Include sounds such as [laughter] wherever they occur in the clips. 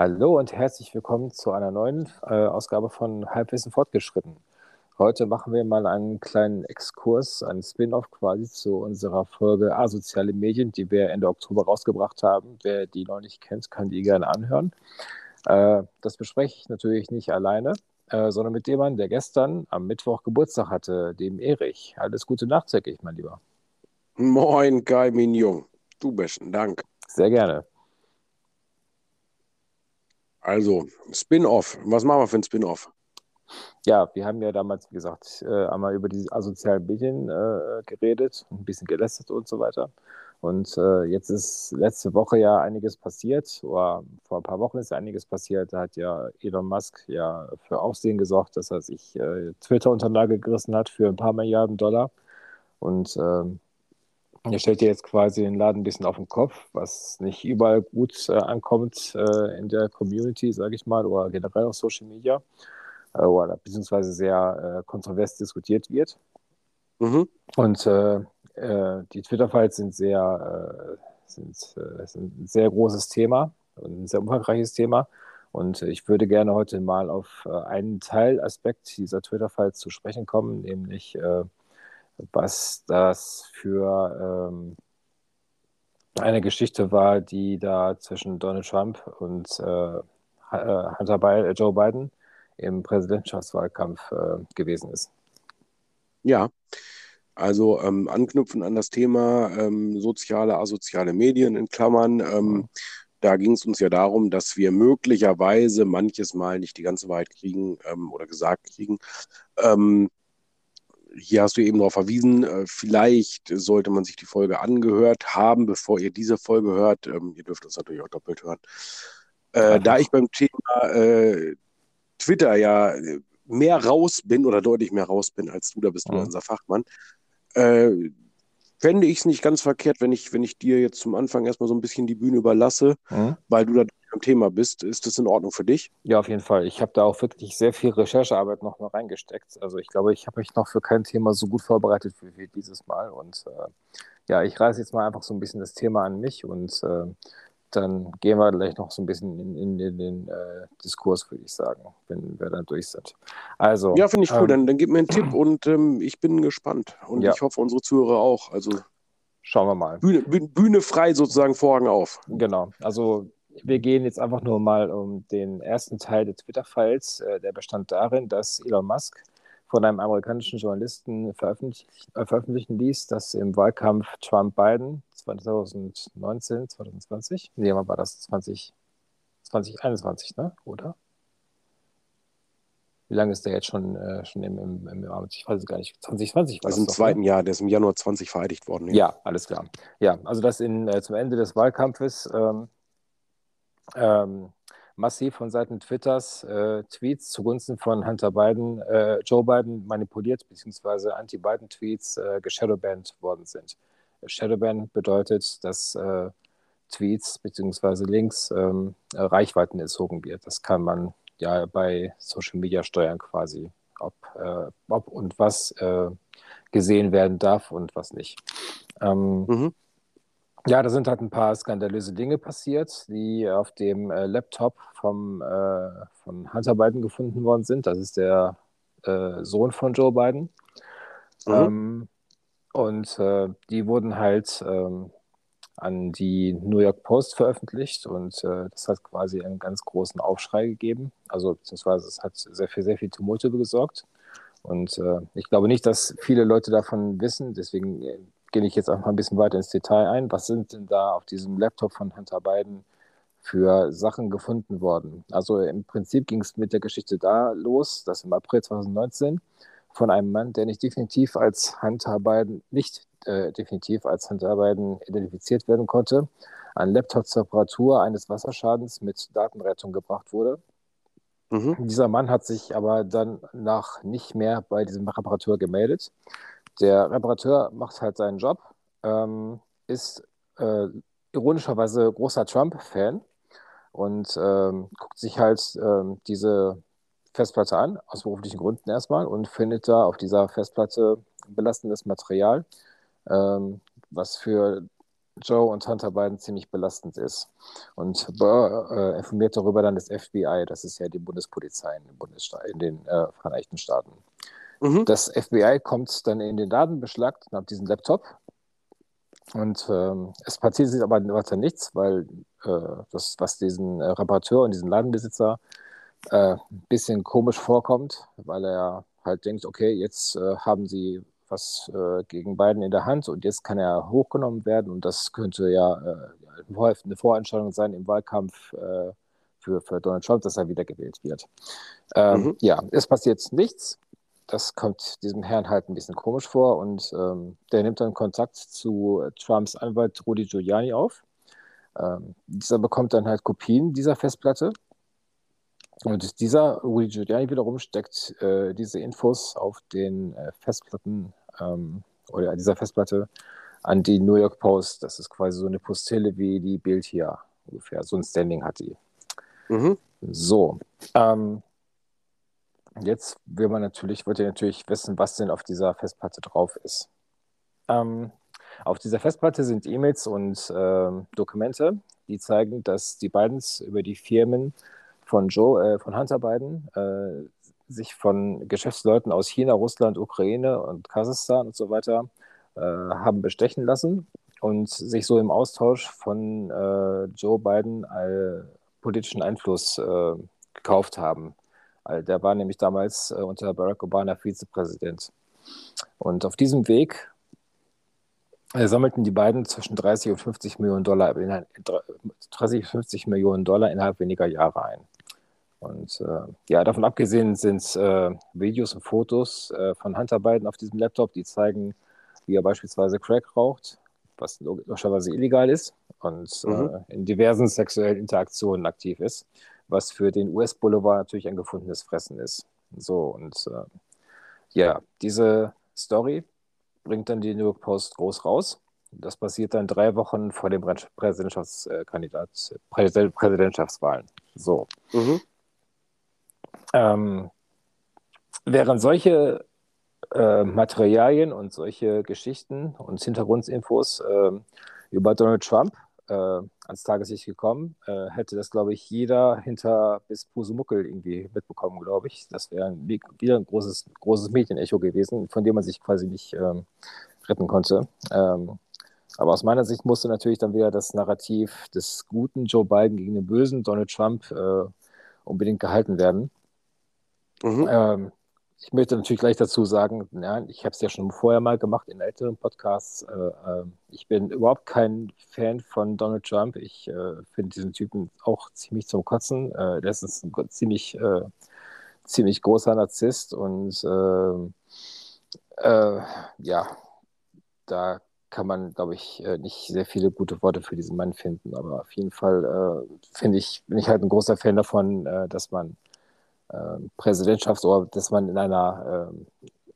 Hallo und herzlich willkommen zu einer neuen äh, Ausgabe von Halbwissen fortgeschritten. Heute machen wir mal einen kleinen Exkurs, einen Spin-off quasi zu unserer Folge Asoziale Medien, die wir Ende Oktober rausgebracht haben. Wer die noch nicht kennt, kann die gerne anhören. Äh, das bespreche ich natürlich nicht alleine, äh, sondern mit dem Mann, der gestern am Mittwoch Geburtstag hatte, dem Erich. Alles Gute Nacht, ich, mein Lieber. Moin, Kai Jung. Du besten Dank. Sehr gerne. Also, Spin-off. Was machen wir für ein Spin-off? Ja, wir haben ja damals, wie gesagt, äh, einmal über die asozialen Medien äh, geredet, ein bisschen gelästert und so weiter. Und äh, jetzt ist letzte Woche ja einiges passiert, oder vor ein paar Wochen ist einiges passiert. Da hat ja Elon Musk ja für Aufsehen gesorgt, dass er sich äh, Twitter unter Nagel gerissen hat für ein paar Milliarden Dollar. Und ähm, er stellt ja jetzt quasi den Laden ein bisschen auf den Kopf, was nicht überall gut äh, ankommt äh, in der Community, sage ich mal, oder generell auf Social Media, äh, oder beziehungsweise sehr äh, kontrovers diskutiert wird. Mhm. Und äh, äh, die Twitter-Files sind sehr, sind, sind ein sehr großes Thema und ein sehr umfangreiches Thema. Und ich würde gerne heute mal auf einen Teilaspekt dieser Twitter-Files zu sprechen kommen, nämlich was das für ähm, eine Geschichte war, die da zwischen Donald Trump und äh, äh Hunter Biden, äh, Joe Biden im Präsidentschaftswahlkampf äh, gewesen ist. Ja, also ähm, anknüpfen an das Thema ähm, soziale, asoziale Medien in Klammern. Ähm. Da ging es uns ja darum, dass wir möglicherweise manches Mal nicht die ganze Wahrheit kriegen ähm, oder gesagt kriegen. Ähm, hier hast du eben darauf verwiesen, äh, vielleicht sollte man sich die Folge angehört haben, bevor ihr diese Folge hört. Ähm, ihr dürft uns natürlich auch doppelt hören. Äh, da ich beim Thema äh, Twitter ja mehr raus bin oder deutlich mehr raus bin als du, da bist du mhm. unser Fachmann, äh, fände ich es nicht ganz verkehrt, wenn ich, wenn ich dir jetzt zum Anfang erstmal so ein bisschen die Bühne überlasse, mhm. weil du da am Thema bist. Ist das in Ordnung für dich? Ja, auf jeden Fall. Ich habe da auch wirklich sehr viel Recherchearbeit noch mal reingesteckt. Also ich glaube, ich habe mich noch für kein Thema so gut vorbereitet wie, dieses Mal. Und äh, ja, ich reiße jetzt mal einfach so ein bisschen das Thema an mich und äh, dann gehen wir gleich noch so ein bisschen in, in, in den äh, Diskurs, würde ich sagen, wenn wir dann durch sind. Also, ja, finde ich cool. Ähm, dann, dann gib mir einen Tipp [clears throat] und ähm, ich bin gespannt. Und ja. ich hoffe, unsere Zuhörer auch. Also schauen wir mal. Bühne, Bühne frei sozusagen, Vorhang auf. Genau. Also wir gehen jetzt einfach nur mal um den ersten Teil des Twitter-Files. Äh, der bestand darin, dass Elon Musk von einem amerikanischen Journalisten veröffentlich äh, veröffentlichen ließ, dass im Wahlkampf Trump-Biden 2019, 2020, nee, wann war das? 20, 2021, ne? Oder? Wie lange ist der jetzt schon, äh, schon im, im, im Amt? Ich weiß es gar nicht. 2020 war Also im doch, zweiten ne? Jahr, der ist im Januar 20 vereidigt worden. Ja, ja alles klar. Ja, also dass in, äh, zum Ende des Wahlkampfes ähm, ähm, massiv von Seiten Twitters äh, Tweets zugunsten von Hunter Biden, äh, Joe Biden manipuliert, beziehungsweise Anti-Biden-Tweets äh, geshadowbanned worden sind. Shadowban bedeutet, dass äh, Tweets beziehungsweise Links ähm, Reichweiten entzogen wird. Das kann man ja bei Social Media steuern quasi, ob, äh, ob und was äh, gesehen werden darf und was nicht. Ähm, mhm. Ja, da sind halt ein paar skandalöse Dinge passiert, die auf dem äh, Laptop vom, äh, von Hunter Biden gefunden worden sind. Das ist der äh, Sohn von Joe Biden. Mhm. Ähm, und äh, die wurden halt ähm, an die New York Post veröffentlicht und äh, das hat quasi einen ganz großen Aufschrei gegeben. Also beziehungsweise es hat sehr viel, sehr viel Tumulte gesorgt. Und äh, ich glaube nicht, dass viele Leute davon wissen. Deswegen gehe ich jetzt auch mal ein bisschen weiter ins Detail ein. Was sind denn da auf diesem Laptop von Hunter Biden für Sachen gefunden worden? Also im Prinzip ging es mit der Geschichte da los, dass im April 2019 von einem Mann, der nicht definitiv als Hunter Biden, nicht äh, definitiv als Hunter Biden identifiziert werden konnte, ein Laptop zur Reparatur eines Wasserschadens mit Datenrettung gebracht wurde. Mhm. Dieser Mann hat sich aber dann nach nicht mehr bei diesem Reparateur gemeldet. Der Reparateur macht halt seinen Job, ähm, ist äh, ironischerweise großer Trump-Fan und ähm, guckt sich halt ähm, diese Festplatte an, aus beruflichen Gründen erstmal, und findet da auf dieser Festplatte belastendes Material, ähm, was für Joe und Hunter Biden ziemlich belastend ist. Und äh, informiert darüber dann das FBI, das ist ja die Bundespolizei in den, Bundessta in den äh, Vereinigten Staaten. Mhm. Das FBI kommt dann in den Datenbeschlag nach diesem Laptop und ähm, es passiert sich aber weiter nichts, weil äh, das, was diesen äh, Reparateur und diesen Ladenbesitzer äh, ein bisschen komisch vorkommt, weil er halt denkt, okay, jetzt äh, haben sie was äh, gegen Biden in der Hand und jetzt kann er hochgenommen werden und das könnte ja äh, eine Vorentscheidung sein im Wahlkampf äh, für, für Donald Trump, dass er wiedergewählt wird. Ähm, mhm. Ja, es passiert nichts. Das kommt diesem Herrn halt ein bisschen komisch vor und ähm, der nimmt dann Kontakt zu Trumps Anwalt Rudy Giuliani auf. Ähm, dieser bekommt dann halt Kopien dieser Festplatte und dieser Rudy Giuliani wiederum steckt äh, diese Infos auf den äh, Festplatten ähm, oder dieser Festplatte an die New York Post. Das ist quasi so eine Postille wie die Bild hier ungefähr. So ein Standing hat die. Mhm. So. Ähm, jetzt will man natürlich, wollt ihr natürlich wissen, was denn auf dieser Festplatte drauf ist. Ähm, auf dieser Festplatte sind E-Mails und äh, Dokumente, die zeigen, dass die Bidens über die Firmen von Joe, äh, von Hunter Biden, äh, sich von Geschäftsleuten aus China, Russland, Ukraine und Kasachstan und so weiter äh, haben bestechen lassen und sich so im Austausch von äh, Joe Biden politischen Einfluss äh, gekauft haben. Der war nämlich damals äh, unter Barack Obama Vizepräsident. Und auf diesem Weg sammelten die beiden zwischen 30 und 50 Millionen Dollar, 30 50 Millionen Dollar innerhalb weniger Jahre ein. Und äh, ja, davon abgesehen sind äh, Videos und Fotos äh, von Hunter Biden auf diesem Laptop, die zeigen, wie er beispielsweise Crack raucht, was logischerweise illegal ist und äh, mhm. in diversen sexuellen Interaktionen aktiv ist, was für den US-Boulevard natürlich ein gefundenes Fressen ist. So, und äh, ja, diese Story bringt dann die New York Post groß raus. Das passiert dann drei Wochen vor dem Präsidentschaftskandidat, Präsidentschaftswahlen. So. Mhm. Ähm, während solche äh, Materialien und solche Geschichten und Hintergrundinfos äh, über Donald Trump äh, ans Tageslicht gekommen, äh, hätte das, glaube ich, jeder hinter bis Pusumuckel irgendwie mitbekommen, glaube ich. Das wäre wieder ein großes, großes Medienecho gewesen, von dem man sich quasi nicht ähm, retten konnte. Ähm, aber aus meiner Sicht musste natürlich dann wieder das Narrativ des guten Joe Biden gegen den bösen Donald Trump äh, unbedingt gehalten werden. Mhm. Ähm, ich möchte natürlich gleich dazu sagen, ja, ich habe es ja schon vorher mal gemacht in älteren Podcasts. Äh, äh, ich bin überhaupt kein Fan von Donald Trump. Ich äh, finde diesen Typen auch ziemlich zum Kotzen. Äh, der ist ein ziemlich, äh, ziemlich großer Narzisst und äh, ja, da kann man, glaube ich, nicht sehr viele gute Worte für diesen Mann finden. Aber auf jeden Fall finde ich, bin ich halt ein großer Fan davon, dass man Präsidentschafts- oder dass man in einer, äh,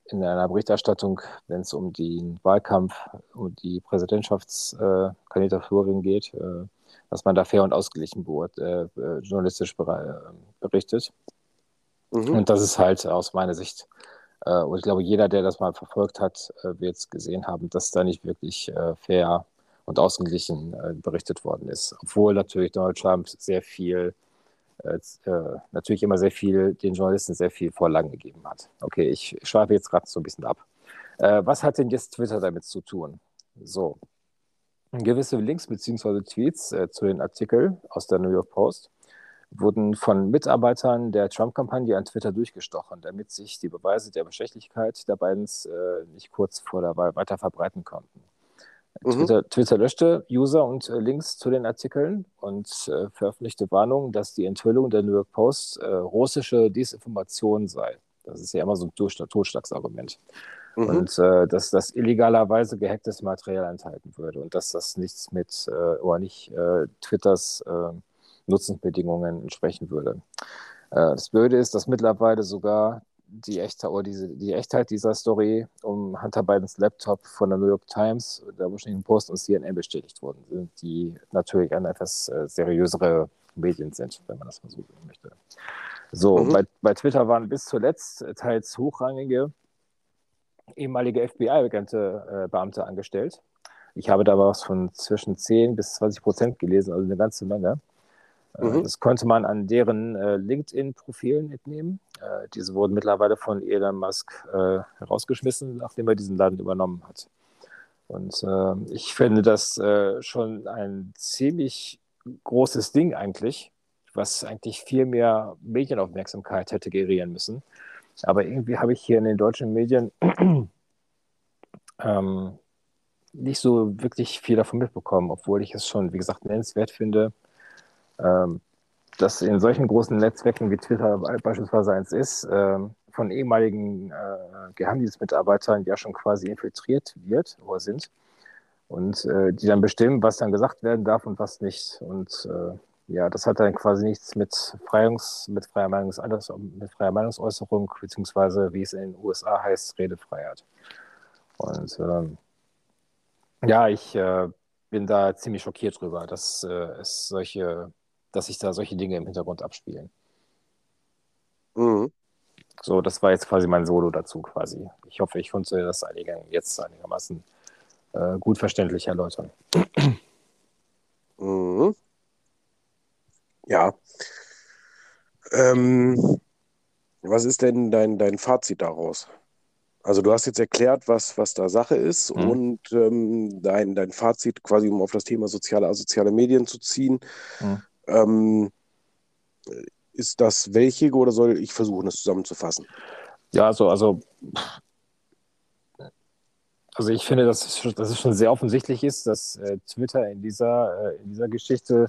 in einer Berichterstattung, wenn es um den Wahlkampf, um die Präsidentschaftskandidaturin geht, äh, dass man da fair und ausgeglichen äh, journalistisch berichtet. Mhm. Und das ist halt aus meiner Sicht, äh, und ich glaube, jeder, der das mal verfolgt hat, äh, wird es gesehen haben, dass da nicht wirklich fair und ausgeglichen berichtet worden ist. Obwohl natürlich Donald Trump sehr viel äh, natürlich immer sehr viel, den Journalisten sehr viel Vorlagen gegeben hat. Okay, ich schweife jetzt gerade so ein bisschen ab. Äh, was hat denn jetzt Twitter damit zu tun? So, gewisse Links bzw. Tweets äh, zu den Artikeln aus der New York Post wurden von Mitarbeitern der Trump-Kampagne an Twitter durchgestochen, damit sich die Beweise der Bestechlichkeit der beiden äh, nicht kurz vor der Wahl weiter verbreiten konnten. Mhm. Twitter, Twitter, löschte User und äh, Links zu den Artikeln und äh, veröffentlichte Warnungen, dass die Enthüllung der New York Post äh, russische Desinformation sei. Das ist ja immer so ein Totschlagsargument. Mhm. Und äh, dass das illegalerweise gehacktes Material enthalten würde und dass das nichts mit äh, oder nicht äh, Twitters Nutzungsbedingungen entsprechen würde. das Blöde ist, dass mittlerweile sogar die Echtheit oder diese, die Echtheit dieser Story um Hunter Bidens Laptop von der New York Times, der Washington Post und CNN bestätigt worden sind, die natürlich eine etwas äh, seriösere Medien sind, wenn man das mal so sehen möchte. So, mhm. bei, bei Twitter waren bis zuletzt teils hochrangige ehemalige FBI-Beamte äh, angestellt. Ich habe da was von zwischen 10 bis 20 Prozent gelesen, also eine ganze Menge. Äh, mhm. Das konnte man an deren äh, LinkedIn-Profilen entnehmen. Äh, diese wurden mittlerweile von Elon Musk herausgeschmissen, nachdem er diesen Laden übernommen hat. Und ich finde das schon ein ziemlich großes Ding eigentlich, was eigentlich viel mehr Medienaufmerksamkeit hätte gerieren müssen. Aber irgendwie habe ich hier in den deutschen Medien [clears throat] ähm, nicht so wirklich viel davon mitbekommen, obwohl ich es schon, wie gesagt, nennenswert finde, ähm, dass in solchen großen Netzwerken wie Twitter beispielsweise eins ist, ähm, von ehemaligen äh, Geheimdienstmitarbeitern ja schon quasi infiltriert wird oder sind und äh, die dann bestimmen, was dann gesagt werden darf und was nicht. Und äh, ja, das hat dann quasi nichts mit, Freiungs, mit, freier, Meinungs, mit freier Meinungsäußerung, beziehungsweise wie es in den USA heißt, Redefreiheit. Und ähm, ja, ich äh, bin da ziemlich schockiert drüber, dass äh, es solche, dass sich da solche Dinge im Hintergrund abspielen. Mhm. So, das war jetzt quasi mein Solo dazu quasi. Ich hoffe, ich konnte das einigen, jetzt einigermaßen äh, gut verständlich erläutern. Mhm. Ja. Ähm, was ist denn dein, dein Fazit daraus? Also du hast jetzt erklärt, was, was da Sache ist mhm. und ähm, dein, dein Fazit quasi, um auf das Thema soziale, asoziale Medien zu ziehen. Mhm. Ähm, ist das welche oder soll ich versuchen, das zusammenzufassen? Ja, also, also, also ich finde, dass es, dass es schon sehr offensichtlich ist, dass äh, Twitter in dieser, äh, in dieser Geschichte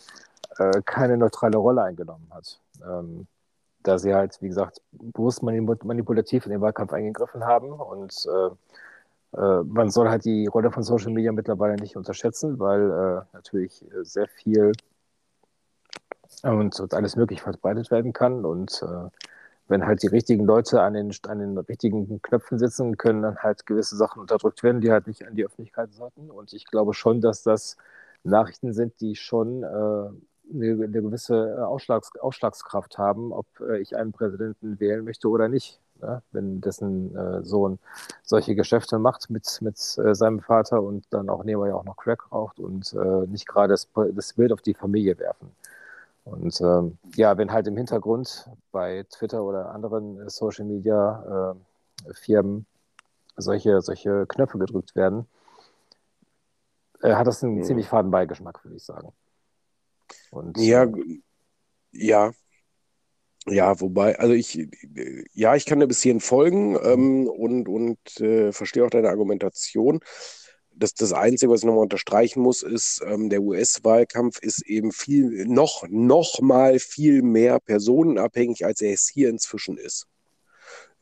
äh, keine neutrale Rolle eingenommen hat. Ähm, da sie halt, wie gesagt, bewusst manipulativ in den Wahlkampf eingegriffen haben. Und äh, äh, man soll halt die Rolle von Social Media mittlerweile nicht unterschätzen, weil äh, natürlich sehr viel und, und, alles möglich verbreitet werden kann. Und äh, wenn halt die richtigen Leute an den, an den richtigen Knöpfen sitzen, können dann halt gewisse Sachen unterdrückt werden, die halt nicht an die Öffentlichkeit sollten. Und ich glaube schon, dass das Nachrichten sind, die schon äh, eine, eine gewisse äh, Ausschlags, Ausschlagskraft haben, ob äh, ich einen Präsidenten wählen möchte oder nicht. Ne? Wenn dessen äh, Sohn solche Geschäfte macht mit, mit äh, seinem Vater und dann auch nebenbei auch noch Crack raucht und äh, nicht gerade das, das Bild auf die Familie werfen. Und ähm, ja, wenn halt im Hintergrund bei Twitter oder anderen äh, Social Media Firmen solche, solche Knöpfe gedrückt werden, hat das einen mhm. ziemlich faden Beigeschmack, würde ich sagen. Und, ja, äh, ja. Ja, wobei, also ich, ja, ich kann dir bis hierhin folgen ähm, und, und äh, verstehe auch deine Argumentation. Das, das Einzige, was ich nochmal unterstreichen muss, ist, ähm, der US-Wahlkampf ist eben viel, noch, noch mal viel mehr personenabhängig, als er es hier inzwischen ist.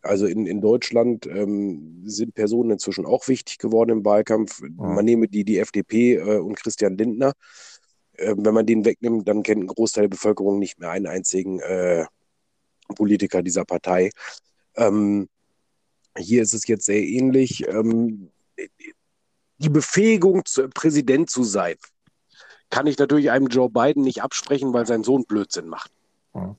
Also in, in Deutschland ähm, sind Personen inzwischen auch wichtig geworden im Wahlkampf. Man nehme die, die FDP äh, und Christian Lindner. Äh, wenn man den wegnimmt, dann kennt ein Großteil der Bevölkerung nicht mehr einen einzigen äh, Politiker dieser Partei. Ähm, hier ist es jetzt sehr ähnlich. Ähm, die Befähigung, Präsident zu sein, kann ich natürlich einem Joe Biden nicht absprechen, weil sein Sohn Blödsinn macht. Mhm.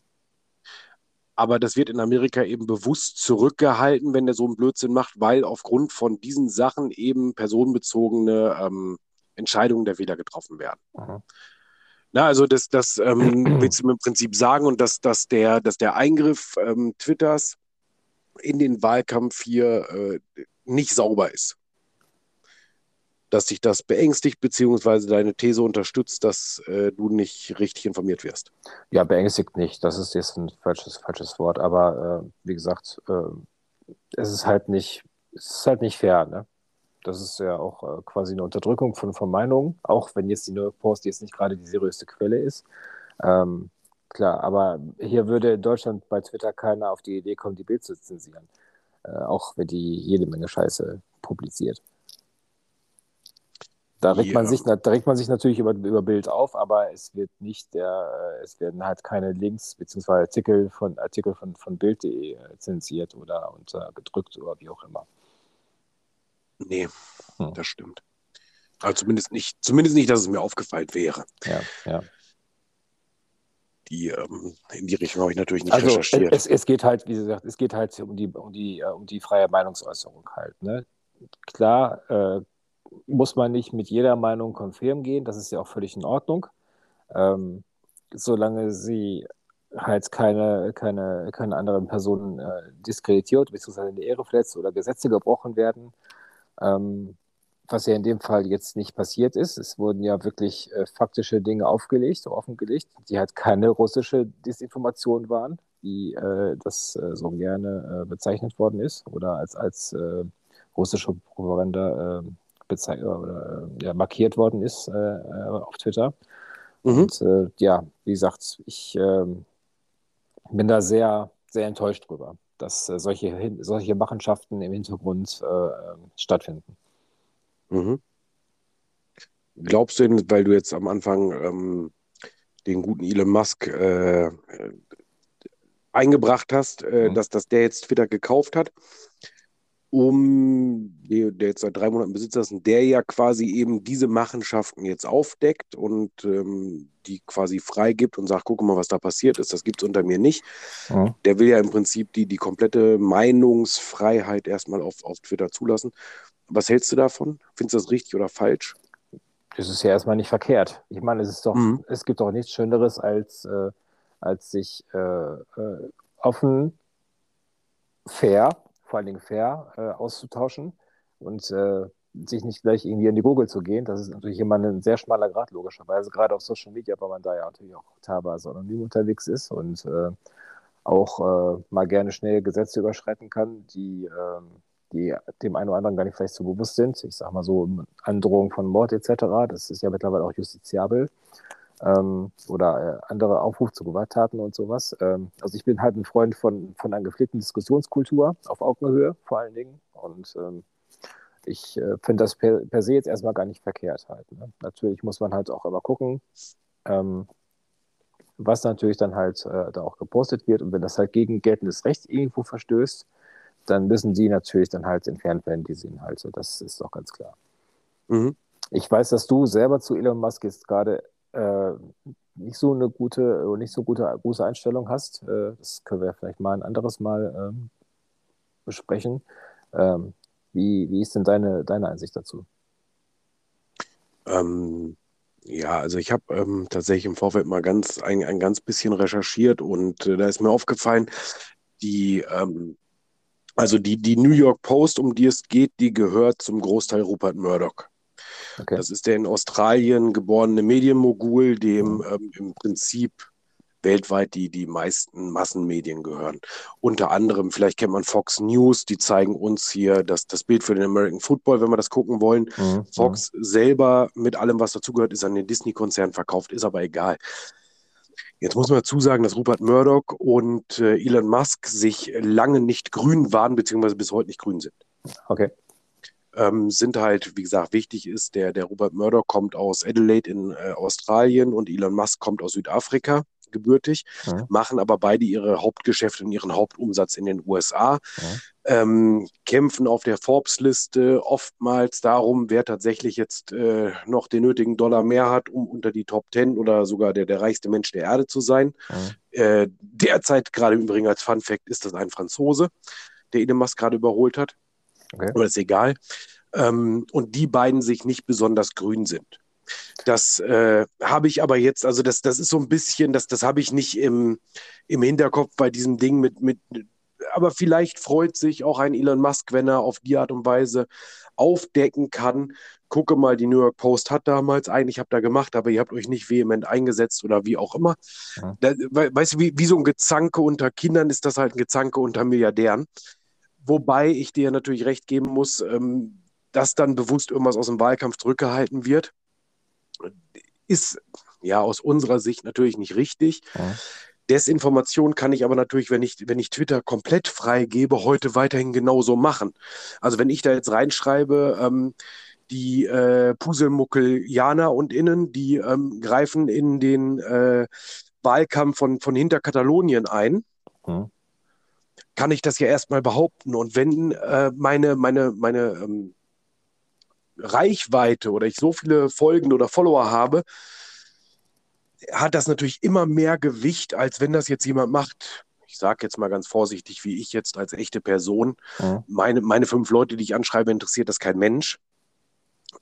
Aber das wird in Amerika eben bewusst zurückgehalten, wenn der Sohn Blödsinn macht, weil aufgrund von diesen Sachen eben personenbezogene ähm, Entscheidungen der Wähler getroffen werden. Mhm. Na, also das, das ähm, [clears throat] willst du mir im Prinzip sagen und dass, dass, der, dass der Eingriff ähm, Twitters in den Wahlkampf hier äh, nicht sauber ist. Dass dich das beängstigt, beziehungsweise deine These unterstützt, dass äh, du nicht richtig informiert wirst. Ja, beängstigt nicht. Das ist jetzt ein falsches, falsches Wort. Aber äh, wie gesagt, äh, es ist halt nicht, es ist halt nicht fair, ne? Das ist ja auch äh, quasi eine Unterdrückung von, von Meinungen, auch wenn jetzt die New York Post jetzt nicht gerade die seriöste Quelle ist. Ähm, klar, aber hier würde in Deutschland bei Twitter keiner auf die Idee kommen, die Bild zu zensieren. Äh, auch wenn die jede Menge Scheiße publiziert. Da regt, ja. man sich, da regt man sich natürlich über, über Bild auf, aber es wird nicht der, äh, es werden halt keine Links bzw. Artikel von Artikel von, von Bild.de äh, zensiert oder untergedrückt oder wie auch immer. Nee, hm. das stimmt. Also zumindest nicht, zumindest nicht, dass es mir aufgefallen wäre. Ja, ja. Die, ähm, in die Richtung habe ich natürlich nicht also recherchiert. Es, es geht halt, wie gesagt, es geht halt um die, um die, äh, um die freie Meinungsäußerung halt. Ne? Klar, äh, muss man nicht mit jeder Meinung konfirm gehen, das ist ja auch völlig in Ordnung. Ähm, solange sie halt keine, keine, keine anderen Personen äh, diskreditiert, beziehungsweise in die Ehre verletzt oder Gesetze gebrochen werden. Ähm, was ja in dem Fall jetzt nicht passiert ist. Es wurden ja wirklich äh, faktische Dinge aufgelegt, offengelegt, die halt keine russische Desinformation waren, wie äh, das äh, so gerne äh, bezeichnet worden ist oder als, als äh, russische Propaganda äh, oder ja, markiert worden ist auf Twitter. Mhm. Und ja, wie gesagt, ich ähm, bin da sehr, sehr enttäuscht drüber, dass solche, solche Machenschaften im Hintergrund stattfinden. Mhm. Glaubst du denn, weil du jetzt am Anfang ähm, den guten Elon Musk äh, eingebracht hast, äh, mhm. dass, dass der jetzt Twitter gekauft hat, um, der, jetzt seit drei Monaten Besitzer ist, und der ja quasi eben diese Machenschaften jetzt aufdeckt und ähm, die quasi freigibt und sagt, guck mal, was da passiert ist, das gibt es unter mir nicht. Mhm. Der will ja im Prinzip die, die komplette Meinungsfreiheit erstmal auf, auf Twitter zulassen. Was hältst du davon? Findest du das richtig oder falsch? Das ist ja erstmal nicht verkehrt. Ich meine, es ist doch, mhm. es gibt doch nichts Schöneres, als, äh, als sich äh, äh, offen, fair, vor allen Dingen fair äh, auszutauschen und äh, sich nicht gleich irgendwie in die Google zu gehen. Das ist natürlich immer ein sehr schmaler Grad, logischerweise, gerade auf Social Media, weil man da ja natürlich auch teilweise anonym unterwegs ist und äh, auch mal gerne schnell Gesetze überschreiten kann, die ähm, die dem einen oder anderen gar nicht vielleicht so bewusst sind. Ich sage mal so Androhung von Mord etc. Das ist ja mittlerweile auch justiziabel. Ähm, oder äh, andere Aufruf zu Gewalttaten und sowas. Ähm, also ich bin halt ein Freund von, von einer gepflegten Diskussionskultur auf Augenhöhe vor allen Dingen. Und ähm, ich äh, finde das per, per, se jetzt erstmal gar nicht verkehrt halt. Ne? Natürlich muss man halt auch immer gucken, ähm, was natürlich dann halt äh, da auch gepostet wird. Und wenn das halt gegen geltendes Recht irgendwo verstößt, dann müssen die natürlich dann halt entfernt werden, diese Inhalte. Das ist doch ganz klar. Mhm. Ich weiß, dass du selber zu Elon Musk jetzt gerade äh, nicht so eine gute, nicht so gute große Einstellung hast. Äh, das können wir vielleicht mal ein anderes Mal ähm, besprechen. Ähm, wie, wie ist denn deine, deine Einsicht dazu? Ähm, ja, also ich habe ähm, tatsächlich im Vorfeld mal ganz ein, ein ganz bisschen recherchiert und äh, da ist mir aufgefallen, die ähm, also die, die New York Post, um die es geht, die gehört zum Großteil Rupert Murdoch. Okay. Das ist der in Australien geborene Medienmogul, dem mhm. ähm, im Prinzip weltweit die, die meisten Massenmedien gehören. Unter anderem, vielleicht kennt man Fox News, die zeigen uns hier das, das Bild für den American Football, wenn wir das gucken wollen. Mhm. Fox mhm. selber mit allem, was dazugehört, ist an den Disney-Konzern verkauft, ist aber egal. Jetzt muss man dazu sagen, dass Rupert Murdoch und äh, Elon Musk sich lange nicht grün waren, beziehungsweise bis heute nicht grün sind. Okay. Ähm, sind halt, wie gesagt, wichtig ist, der, der Rupert Murdoch kommt aus Adelaide in äh, Australien und Elon Musk kommt aus Südafrika gebürtig, ja. machen aber beide ihre Hauptgeschäfte und ihren Hauptumsatz in den USA. Ja. Ähm, kämpfen auf der Forbes-Liste oftmals darum, wer tatsächlich jetzt äh, noch den nötigen Dollar mehr hat, um unter die Top 10 oder sogar der, der reichste Mensch der Erde zu sein. Ja. Äh, derzeit, gerade im Übrigen als Fun Fact, ist das ein Franzose, der Elon Musk gerade überholt hat. Okay. Aber das ist egal. Ähm, und die beiden sich nicht besonders grün sind. Das äh, habe ich aber jetzt, also das, das ist so ein bisschen, das, das habe ich nicht im, im Hinterkopf bei diesem Ding mit, mit, aber vielleicht freut sich auch ein Elon Musk, wenn er auf die Art und Weise aufdecken kann. Gucke mal, die New York Post hat damals eigentlich, habt da gemacht, aber ihr habt euch nicht vehement eingesetzt oder wie auch immer. Ja. Da, weißt du, wie, wie so ein Gezanke unter Kindern ist das halt ein Gezanke unter Milliardären. Wobei ich dir natürlich recht geben muss, ähm, dass dann bewusst irgendwas aus dem Wahlkampf zurückgehalten wird ist ja aus unserer Sicht natürlich nicht richtig. Ja. Desinformation kann ich aber natürlich, wenn ich, wenn ich Twitter komplett freigebe, heute weiterhin genauso machen. Also wenn ich da jetzt reinschreibe, ähm, die äh, Puselmuckelianer und Innen, die ähm, greifen in den äh, Wahlkampf von, von hinter Katalonien ein, hm. Kann ich das ja erstmal behaupten. Und wenn äh, meine, meine, meine ähm, Reichweite oder ich so viele Folgen oder Follower habe, hat das natürlich immer mehr Gewicht, als wenn das jetzt jemand macht. Ich sage jetzt mal ganz vorsichtig, wie ich jetzt als echte Person. Ja. Meine, meine fünf Leute, die ich anschreibe, interessiert das kein Mensch.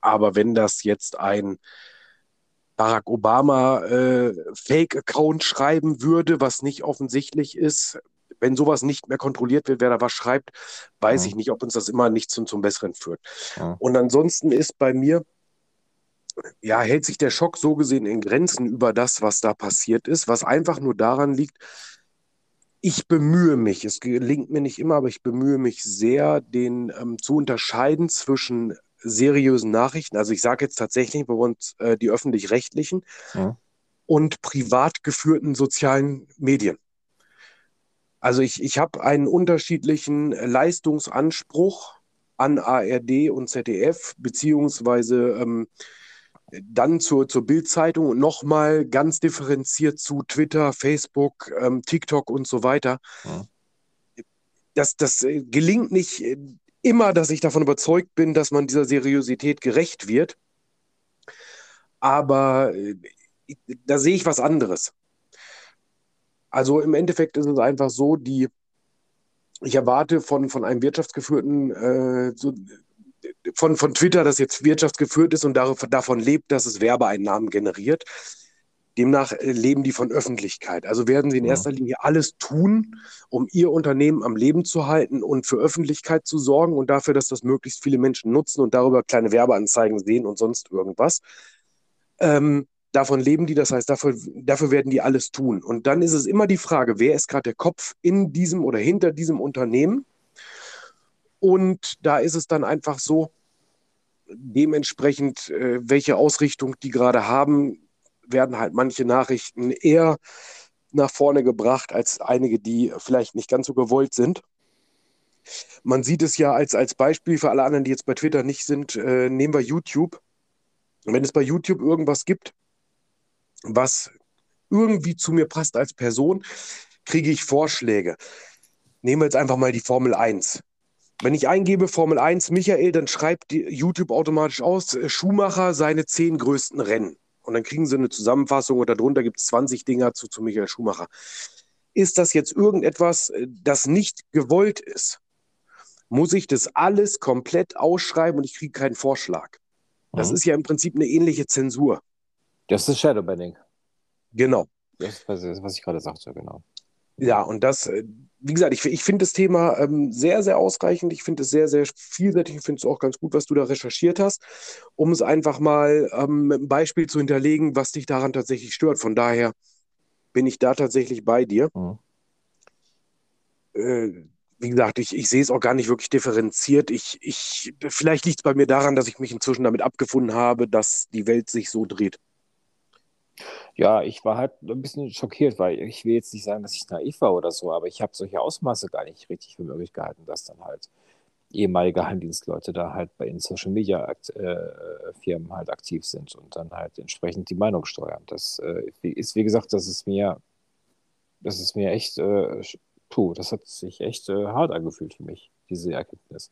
Aber wenn das jetzt ein Barack Obama äh, Fake-Account schreiben würde, was nicht offensichtlich ist, wenn sowas nicht mehr kontrolliert wird, wer da was schreibt, weiß ja. ich nicht, ob uns das immer nicht zum, zum Besseren führt. Ja. Und ansonsten ist bei mir, ja, hält sich der Schock so gesehen in Grenzen über das, was da passiert ist, was einfach nur daran liegt, ich bemühe mich, es gelingt mir nicht immer, aber ich bemühe mich sehr, den ähm, zu unterscheiden zwischen seriösen Nachrichten, also ich sage jetzt tatsächlich bei uns äh, die öffentlich-rechtlichen ja. und privat geführten sozialen Medien. Also ich, ich habe einen unterschiedlichen Leistungsanspruch an ARD und ZDF, beziehungsweise ähm, dann zur, zur Bildzeitung und nochmal ganz differenziert zu Twitter, Facebook, ähm, TikTok und so weiter. Ja. Das, das äh, gelingt nicht äh, immer, dass ich davon überzeugt bin, dass man dieser Seriosität gerecht wird. Aber äh, da sehe ich was anderes. Also im Endeffekt ist es einfach so, die, ich erwarte von, von einem wirtschaftsgeführten äh, so, von, von Twitter, das jetzt wirtschaftsgeführt ist und davon lebt, dass es Werbeeinnahmen generiert. Demnach äh, leben die von Öffentlichkeit. Also werden sie in erster Linie alles tun, um ihr Unternehmen am Leben zu halten und für Öffentlichkeit zu sorgen und dafür, dass das möglichst viele Menschen nutzen und darüber kleine Werbeanzeigen sehen und sonst irgendwas. Ähm, davon leben die, das heißt, dafür, dafür werden die alles tun. Und dann ist es immer die Frage, wer ist gerade der Kopf in diesem oder hinter diesem Unternehmen? Und da ist es dann einfach so, dementsprechend, äh, welche Ausrichtung die gerade haben, werden halt manche Nachrichten eher nach vorne gebracht als einige, die vielleicht nicht ganz so gewollt sind. Man sieht es ja als, als Beispiel für alle anderen, die jetzt bei Twitter nicht sind, äh, nehmen wir YouTube. Und wenn es bei YouTube irgendwas gibt, was irgendwie zu mir passt als Person, kriege ich Vorschläge. Nehmen wir jetzt einfach mal die Formel 1. Wenn ich eingebe Formel 1 Michael, dann schreibt YouTube automatisch aus äh, Schumacher seine zehn größten Rennen. Und dann kriegen sie eine Zusammenfassung und darunter gibt es 20 Dinger zu, zu Michael Schumacher. Ist das jetzt irgendetwas, äh, das nicht gewollt ist? Muss ich das alles komplett ausschreiben und ich kriege keinen Vorschlag? Das mhm. ist ja im Prinzip eine ähnliche Zensur. Das ist Shadowbanning. Genau. Das ist, was ich gerade sagte, genau. Ja, und das, äh, wie gesagt, ich, ich finde das Thema ähm, sehr, sehr ausreichend. Ich finde es sehr, sehr vielseitig. Ich finde es auch ganz gut, was du da recherchiert hast, um es einfach mal ähm, mit einem Beispiel zu hinterlegen, was dich daran tatsächlich stört. Von daher bin ich da tatsächlich bei dir. Mhm. Äh, wie gesagt, ich, ich sehe es auch gar nicht wirklich differenziert. Ich, ich, vielleicht liegt es bei mir daran, dass ich mich inzwischen damit abgefunden habe, dass die Welt sich so dreht. Ja, ich war halt ein bisschen schockiert, weil ich will jetzt nicht sagen, dass ich naiv war oder so, aber ich habe solche Ausmaße gar nicht richtig für möglich gehalten, dass dann halt ehemalige Geheimdienstleute da halt bei den Social Media äh, Firmen halt aktiv sind und dann halt entsprechend die Meinung steuern. Das äh, ist, wie gesagt, das ist mir, das ist mir echt, äh, puh, das hat sich echt äh, hart angefühlt für mich, diese Erkenntnis.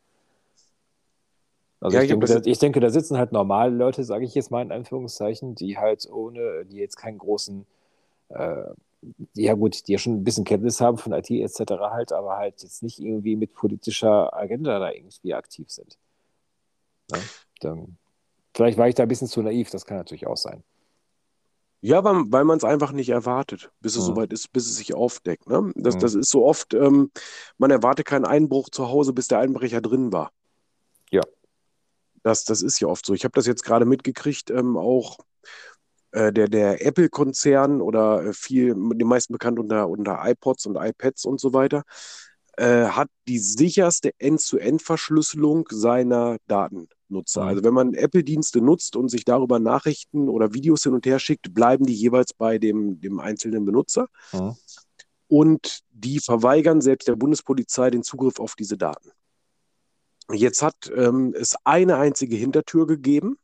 Also ja, ich, ich, denke, da, ich, denke, da, sitzen halt normale Leute, sage ich jetzt mal in Anführungszeichen, die halt ohne, die jetzt keinen großen, äh, ja gut, die ja schon ein bisschen Kenntnis haben von IT etc. halt, aber halt jetzt nicht irgendwie mit politischer Agenda da irgendwie aktiv sind. Ja, dann, vielleicht war ich da ein bisschen zu naiv, das kann natürlich auch sein. Ja, weil, weil man es einfach nicht erwartet, bis es mhm. soweit ist, bis es sich aufdeckt. Ne? Das, mhm. das ist so oft, ähm, man erwartet keinen Einbruch zu Hause, bis der Einbrecher drin war. Das, das ist ja oft so. Ich habe das jetzt gerade mitgekriegt, ähm, auch äh, der, der Apple-Konzern oder äh, viel, die meisten bekannt unter, unter iPods und iPads und so weiter, äh, hat die sicherste End-zu-End-Verschlüsselung seiner Datennutzer. Mhm. Also wenn man Apple-Dienste nutzt und sich darüber Nachrichten oder Videos hin und her schickt, bleiben die jeweils bei dem, dem einzelnen Benutzer. Mhm. Und die verweigern selbst der Bundespolizei den Zugriff auf diese Daten. Jetzt hat ähm, es eine einzige Hintertür gegeben.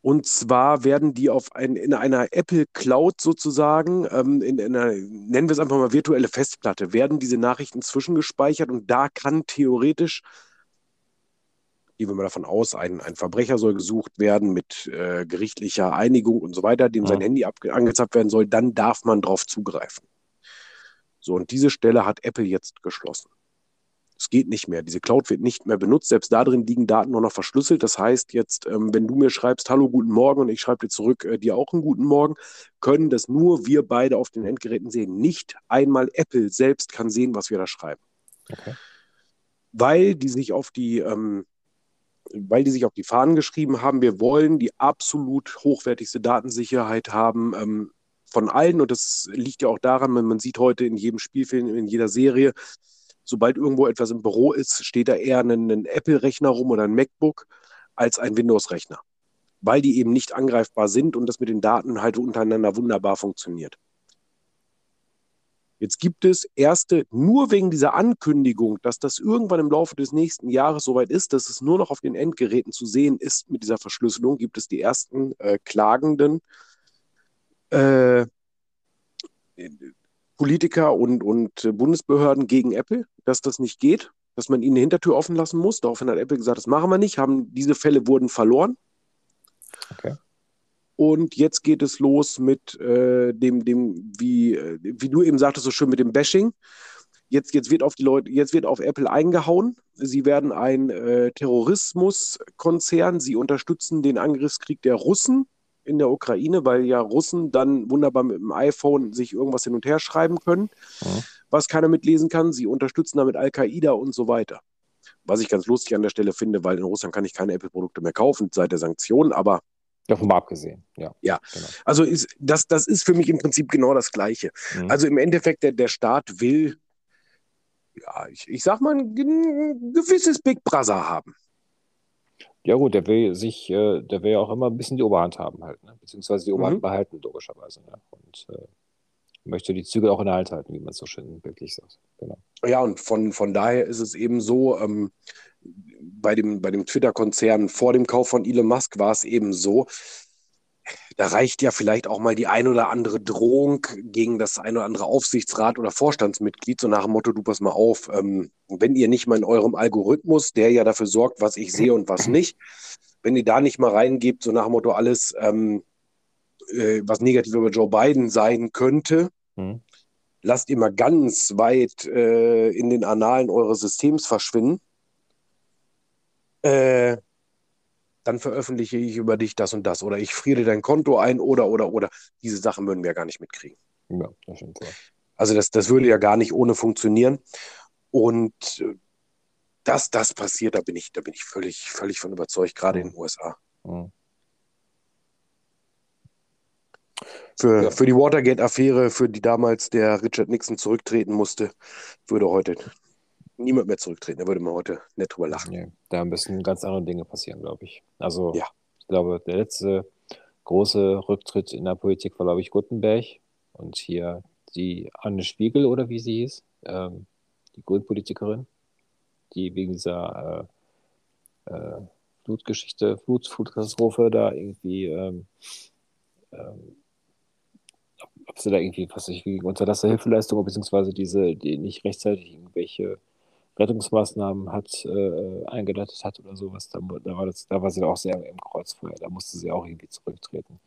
Und zwar werden die auf ein, in einer Apple Cloud sozusagen, ähm, in, in einer, nennen wir es einfach mal virtuelle Festplatte, werden diese Nachrichten zwischengespeichert und da kann theoretisch, gehen wir mal davon aus, ein, ein Verbrecher soll gesucht werden mit äh, gerichtlicher Einigung und so weiter, dem ja. sein Handy angezapft werden soll, dann darf man darauf zugreifen. So, und diese Stelle hat Apple jetzt geschlossen. Es geht nicht mehr. Diese Cloud wird nicht mehr benutzt. Selbst da drin liegen Daten nur noch verschlüsselt. Das heißt jetzt, ähm, wenn du mir schreibst, hallo, guten Morgen und ich schreibe dir zurück, äh, dir auch einen guten Morgen, können das nur wir beide auf den Endgeräten sehen. Nicht einmal Apple selbst kann sehen, was wir da schreiben. Okay. Weil die sich auf die, ähm, weil die sich auf die Fahnen geschrieben haben, wir wollen die absolut hochwertigste Datensicherheit haben. Ähm, von allen, und das liegt ja auch daran, man sieht heute in jedem Spielfilm, in jeder Serie, sobald irgendwo etwas im Büro ist, steht da eher ein, ein Apple-Rechner rum oder ein MacBook als ein Windows-Rechner, weil die eben nicht angreifbar sind und das mit den Daten halt untereinander wunderbar funktioniert. Jetzt gibt es erste, nur wegen dieser Ankündigung, dass das irgendwann im Laufe des nächsten Jahres soweit ist, dass es nur noch auf den Endgeräten zu sehen ist mit dieser Verschlüsselung, gibt es die ersten äh, Klagenden, äh, Politiker und, und Bundesbehörden gegen Apple, dass das nicht geht, dass man ihnen eine Hintertür offen lassen muss. Daraufhin hat Apple gesagt, das machen wir nicht, haben diese Fälle wurden verloren. Okay. Und jetzt geht es los mit äh, dem, dem, wie, äh, wie du eben sagtest, so schön mit dem Bashing. Jetzt, jetzt wird auf die Leute, jetzt wird auf Apple eingehauen. Sie werden ein äh, Terrorismuskonzern. Sie unterstützen den Angriffskrieg der Russen in der Ukraine, weil ja Russen dann wunderbar mit dem iPhone sich irgendwas hin und her schreiben können, mhm. was keiner mitlesen kann. Sie unterstützen damit Al-Qaida und so weiter. Was ich ganz lustig an der Stelle finde, weil in Russland kann ich keine Apple-Produkte mehr kaufen seit der Sanktionen, aber Davon mal abgesehen, ja. Ja, genau. also ist, das, das ist für mich im Prinzip genau das Gleiche. Mhm. Also im Endeffekt, der, der Staat will, ja, ich, ich sag mal, ein, ein gewisses Big Brother haben. Ja gut, der will sich, äh, der will ja auch immer ein bisschen die Oberhand haben halt, ne? beziehungsweise die Oberhand mhm. behalten, logischerweise. Ne? Und äh, möchte die Zügel auch in der Hand halten, wie man es so schön wirklich sagt. Genau. Ja, und von, von daher ist es eben so, ähm, bei dem, bei dem Twitter-Konzern vor dem Kauf von Elon Musk war es eben so, da reicht ja vielleicht auch mal die ein oder andere Drohung gegen das ein oder andere Aufsichtsrat oder Vorstandsmitglied, so nach dem Motto, du pass mal auf, ähm, wenn ihr nicht mal in eurem Algorithmus, der ja dafür sorgt, was ich sehe und was nicht, wenn ihr da nicht mal reingebt, so nach dem Motto alles, ähm, äh, was negativ über Joe Biden sein könnte, mhm. lasst ihr mal ganz weit äh, in den Annalen eures Systems verschwinden. Äh, dann veröffentliche ich über dich das und das oder ich friere dein Konto ein oder oder oder. Diese Sachen würden wir ja gar nicht mitkriegen. Ja, das stimmt. Also das, das würde ja gar nicht ohne funktionieren. Und äh, dass das passiert, da bin ich, da bin ich völlig, völlig von überzeugt, gerade mhm. in den USA. Mhm. Für, ja. für die Watergate-Affäre, für die damals der Richard Nixon zurücktreten musste, würde heute niemand mehr zurücktreten. Da würde man heute nicht drüber lachen. Nee, da müssen ganz andere Dinge passieren, glaube ich. Also, ja. ich glaube, der letzte große Rücktritt in der Politik war, glaube ich, Gutenberg. Und hier die Anne Spiegel, oder wie sie hieß, ähm, die Grünpolitikerin, die wegen dieser äh, äh, Flutgeschichte, Flut, Flutkatastrophe da irgendwie, ähm, ähm, ob sie da irgendwie, was ich, wie Unterlasserhilfeleistung, beziehungsweise diese, die nicht rechtzeitig irgendwelche Rettungsmaßnahmen hat, äh, eingeleitet hat oder sowas, da, da, war das, da war sie auch sehr im Kreuzfeuer. Da musste sie auch irgendwie zurücktreten.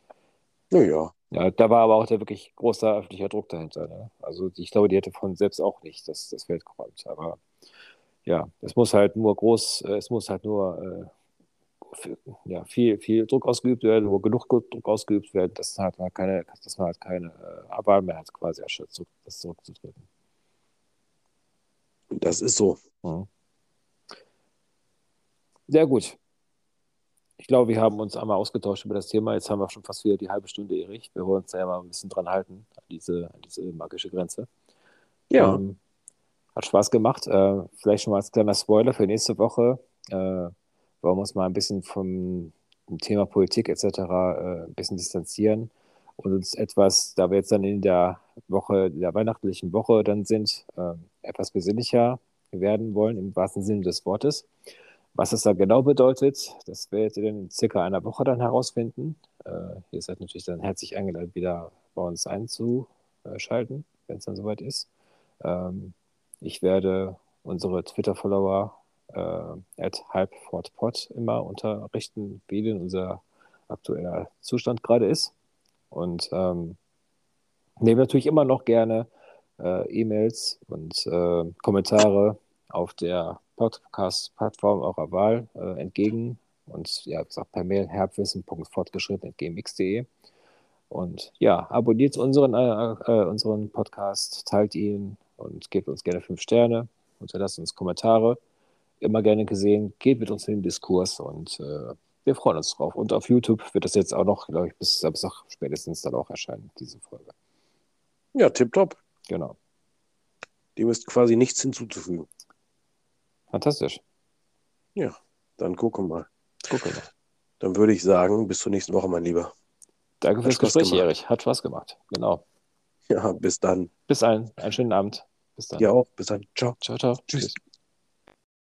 Naja. Ja, da war aber auch der wirklich großer öffentlicher Druck dahinter. Ne? Also ich glaube, die hätte von selbst auch nicht das, das Feld geräumt. Aber ja, es muss halt nur groß, äh, es muss halt nur äh, ja, viel, viel Druck ausgeübt werden, wo genug Druck ausgeübt werden, dass, halt mal keine, dass man halt keine äh, Wahl mehr hat, quasi erschöpft, das zurückzutreten. Das ist so. Mhm. Sehr gut. Ich glaube, wir haben uns einmal ausgetauscht über das Thema. Jetzt haben wir schon fast wieder die halbe Stunde, Erich. Wir wollen uns da ja mal ein bisschen dran halten, an diese, an diese magische Grenze. Ja. Ähm, hat Spaß gemacht. Äh, vielleicht schon mal als kleiner Spoiler für nächste Woche. Äh, wollen wir uns mal ein bisschen vom Thema Politik etc. Äh, ein bisschen distanzieren und uns etwas, da wir jetzt dann in der Woche, der weihnachtlichen Woche dann sind, äh, etwas besinnlicher werden wollen, im wahrsten Sinne des Wortes. Was das da genau bedeutet, das werdet ihr dann in circa einer Woche dann herausfinden. Äh, ihr seid natürlich dann herzlich eingeladen, wieder bei uns einzuschalten, wenn es dann soweit ist. Ähm, ich werde unsere Twitter-Follower äh, at halbfortpod immer unterrichten, wie denn unser aktueller Zustand gerade ist. Und ähm, nehme natürlich immer noch gerne äh, E-Mails und äh, Kommentare auf der Podcast-Plattform eurer Wahl äh, entgegen. Und ja, gesagt, per Mail herbwissen.fortgeschritten.gmx.de. Und ja, abonniert unseren, äh, äh, unseren Podcast, teilt ihn und gebt uns gerne fünf Sterne, unterlasst uns Kommentare. Immer gerne gesehen, geht mit uns in den Diskurs und äh, wir freuen uns drauf. Und auf YouTube wird das jetzt auch noch, glaube ich, bis Samstag spätestens dann auch erscheinen, diese Folge. Ja, tipptopp. Genau. Dem ist quasi nichts hinzuzufügen. Fantastisch. Ja, dann gucken wir mal. Gucken wir. Dann würde ich sagen, bis zur nächsten Woche, mein Lieber. Danke fürs Gespräch. Erich. Hat Spaß gemacht. Genau. Ja, bis dann. Bis ein, einen schönen Abend. Bis dann. Dir auch. Bis dann. Ciao. Ciao, ciao. Tschüss. Tschüss.